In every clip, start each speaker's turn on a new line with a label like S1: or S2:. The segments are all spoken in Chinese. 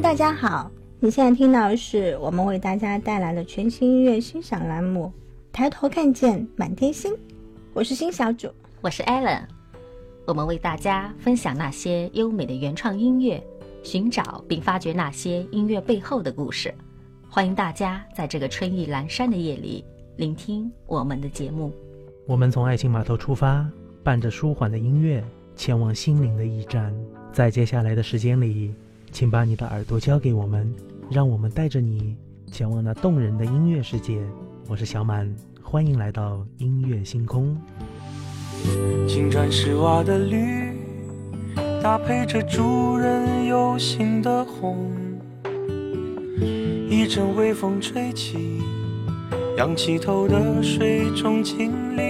S1: 大家好，你现在听到的是我们为大家带来的全新音乐欣赏栏目《抬头看见满天星》，我是新小主，
S2: 我是 Allen，我们为大家分享那些优美的原创音乐，寻找并发掘那些音乐背后的故事。欢迎大家在这个春意阑珊的夜里聆听我们的节目。
S3: 我们从爱情码头出发，伴着舒缓的音乐，前往心灵的驿站。在接下来的时间里。请把你的耳朵交给我们，让我们带着你前往那动人的音乐世界。我是小满，欢迎来到音乐星空。
S4: 青砖石瓦的绿，搭配着主人有心的红。一阵微风吹起，仰起头的水中经历，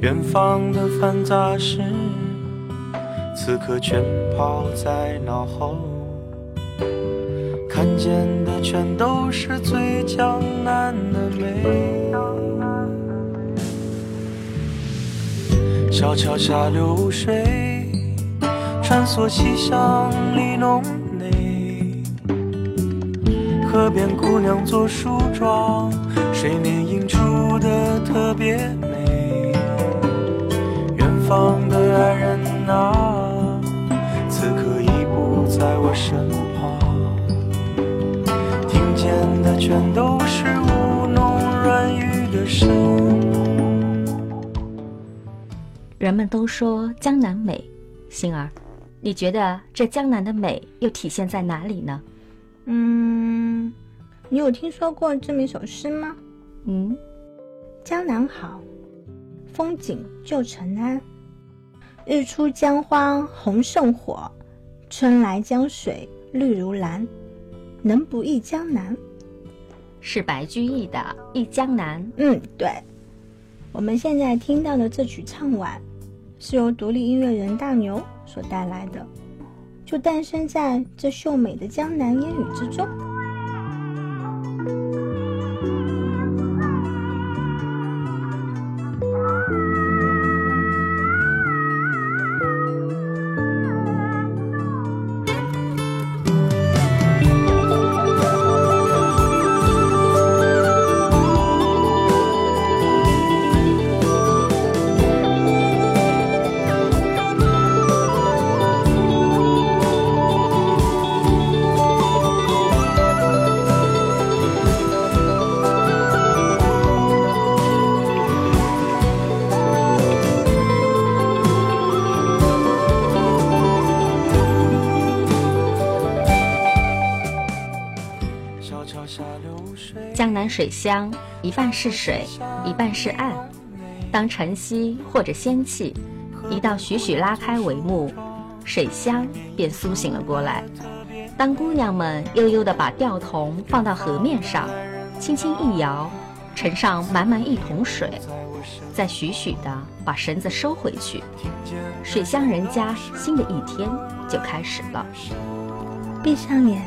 S4: 远方的繁杂事。此刻全抛在脑后，看见的全都是最江南的美。小桥下流水，穿梭西厢里浓内。河边姑娘做梳妆，水面映出的特别美。远方的爱人啊。身旁，听见的全都是吴侬软语的声。
S2: 人们都说江南美，星儿，你觉得这江南的美又体现在哪里呢？
S1: 嗯，你有听说过这么一首诗吗？
S2: 嗯，
S1: 江南好，风景旧曾谙。日出江花红胜火，春来江水绿如蓝，能不忆江南？
S2: 是白居易的《忆江南》。
S1: 嗯，对。我们现在听到的这曲唱晚，是由独立音乐人大牛所带来的，就诞生在这秀美的江南烟雨之中。
S2: 江南水乡，一半是水，一半是岸。当晨曦或者仙气一道徐徐拉开帷幕，水乡便苏醒了过来。当姑娘们悠悠地把吊桶放到河面上，轻轻一摇，盛上满满一桶水，再徐徐地把绳子收回去，水乡人家新的一天就开始了。
S1: 闭上眼，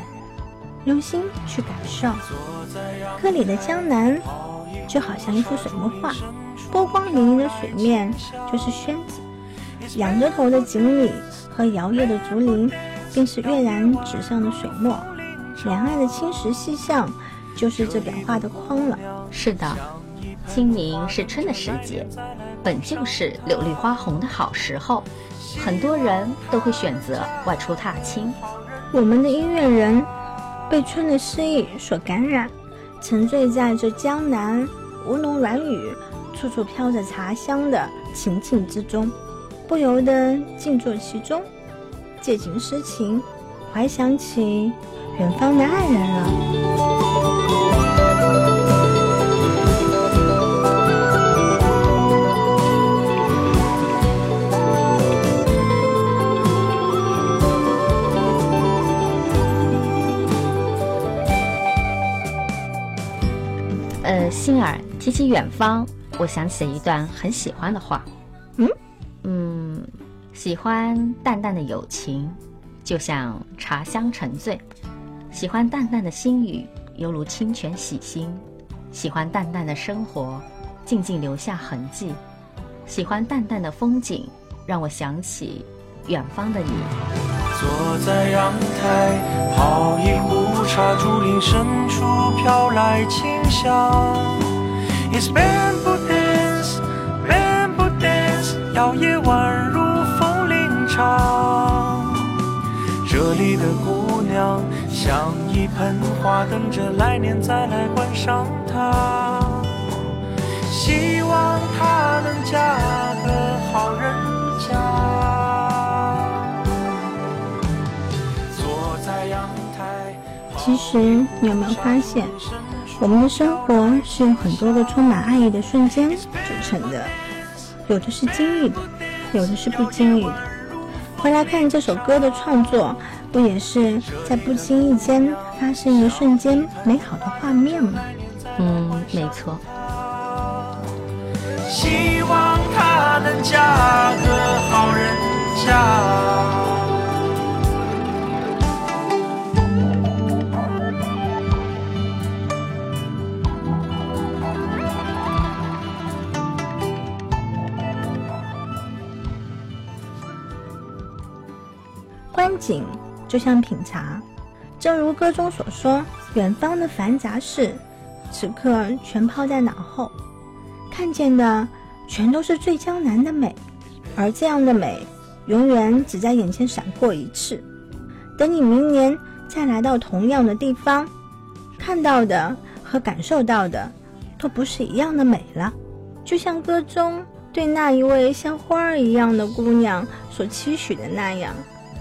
S1: 用心去感受。歌里的江南就好像一幅水墨画，波光粼粼的水面就是宣子，仰着头的锦鲤和摇曳的竹林便是跃然纸上的水墨，两岸的青石细巷就是这裱画的框了。
S2: 是的，清明是春的时节，本就是柳绿花红的好时候，很多人都会选择外出踏青。
S1: 我们的音乐人被春的诗意所感染。沉醉在这江南吴侬软语、处处飘着茶香的情境之中，不由得静坐其中，借景诗情，怀想起远方的爱人了。
S2: 呃，欣儿提起远方，我想起了一段很喜欢的话。
S1: 嗯
S2: 嗯，喜欢淡淡的友情，就像茶香沉醉；喜欢淡淡的心语，犹如清泉洗心；喜欢淡淡的生活，静静留下痕迹；喜欢淡淡的风景，让我想起远方的你。
S4: 坐在阳台，泡一壶茶，竹林深处飘来清香。It's bamboo dance, bamboo dance，摇曳宛如风铃长。这里的姑娘像一盆花，等着来年再来观赏它。希望她能嫁个好人家。坐在阳台。
S1: 其实，你有没有发现，我们的生活是有很多个充满爱意的瞬间组成的，有的是经历的，有的是不经意的。回来看这首歌的创作，不也是在不经意间发生一个瞬间美好的画面吗？
S2: 嗯，没错。
S4: 希望她能嫁个好人家。
S1: 景就像品茶，正如歌中所说，远方的繁杂事，此刻全抛在脑后，看见的全都是最江南的美，而这样的美，永远只在眼前闪过一次。等你明年再来到同样的地方，看到的和感受到的，都不是一样的美了。就像歌中对那一位像花儿一样的姑娘所期许的那样。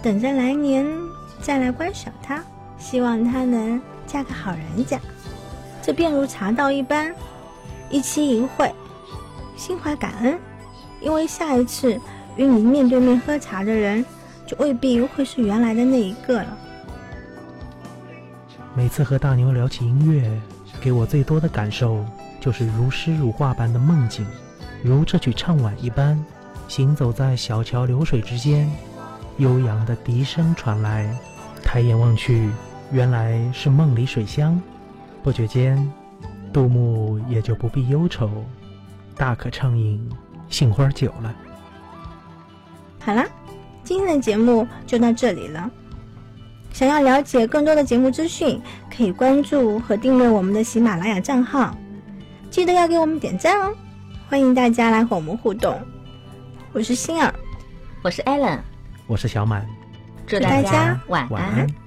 S1: 等着来年再来观赏它，希望它能嫁个好人家。这便如茶道一般，一期一会，心怀感恩，因为下一次与你面对面喝茶的人，就未必会是原来的那一个了。
S3: 每次和大牛聊起音乐，给我最多的感受就是如诗如画般的梦境，如这曲唱晚一般，行走在小桥流水之间。悠扬的笛声传来，抬眼望去，原来是梦里水乡。不觉间，杜牧也就不必忧愁，大可畅饮杏花酒了。
S1: 好啦，今天的节目就到这里了。想要了解更多的节目资讯，可以关注和订阅我们的喜马拉雅账号，记得要给我们点赞哦。欢迎大家来和我们互动。我是星儿，
S2: 我是 Allen。
S3: 我是小满，
S2: 祝大家晚
S3: 晚安。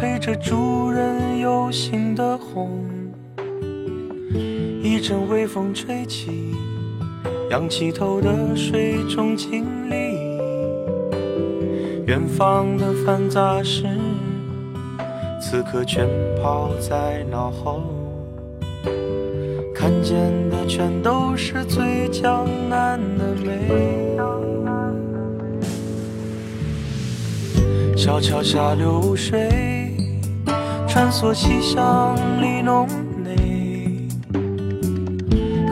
S4: 陪着主人有心的红。一阵微风吹起，仰起头的水中经历。远方的繁杂事，此刻全抛在脑后。看见的全都是最江南的美。小桥下流水，穿梭西厢里弄内。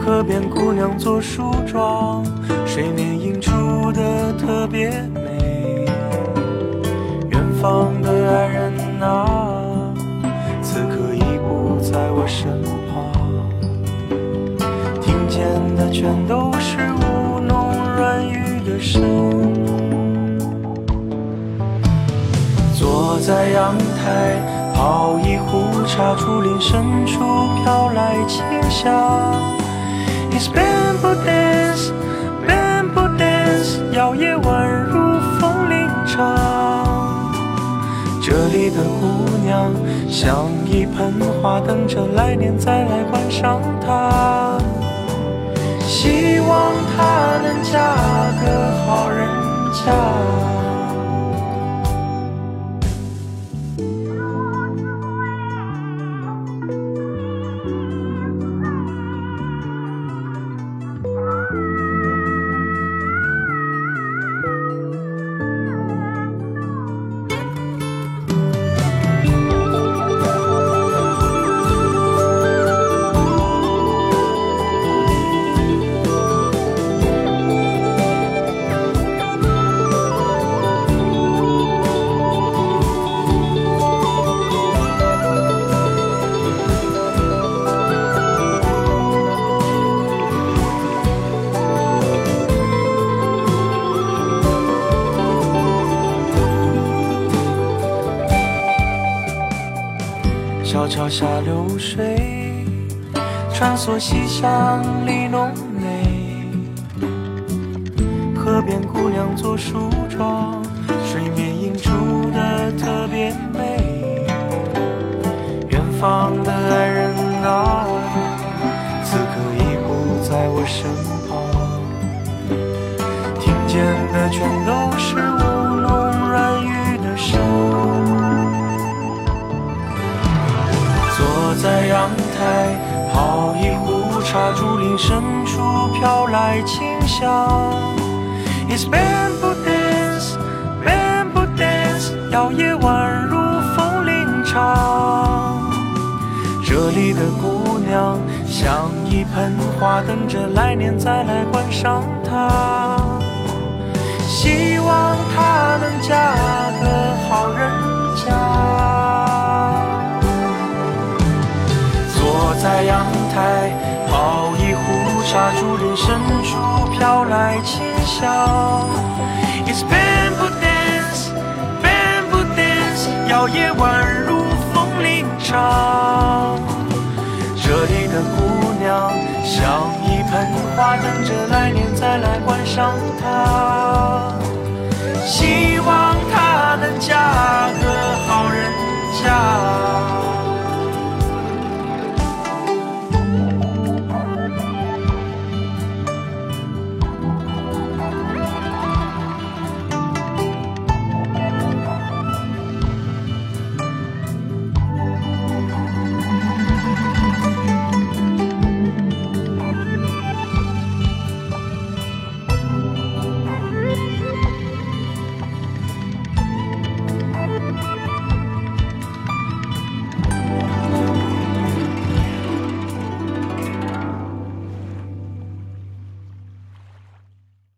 S4: 河边姑娘做梳妆，水面映出的特别美。远方的爱人啊，此刻已不在我身旁，听见的全都是吴侬软语的声。坐在阳台泡一壶茶，竹林深处飘来清香。It's bamboo dance, bamboo dance，摇曳宛如风铃唱。这里的姑娘像一盆花，等着来年再来观赏它。希望她能嫁个好人家。小桥下流水，穿梭西巷里浓眉。河边姑娘做梳妆，水面映出的特别美。远方的爱人啊，此刻已不在我身旁，听见的全都是茶，竹林深处飘来清香。It's bamboo dance, bamboo dance，摇曳宛如风铃唱。这里的姑娘像一盆花，等着来年再来观赏它。希望她能嫁个好人家。坐在阳台泡一壶茶，竹林深处飘来清香。It's bamboo dance, bamboo dance，摇曳宛如风铃唱。这里的姑娘像一盆花，等着来年再来观赏它。希望她能嫁个好人家。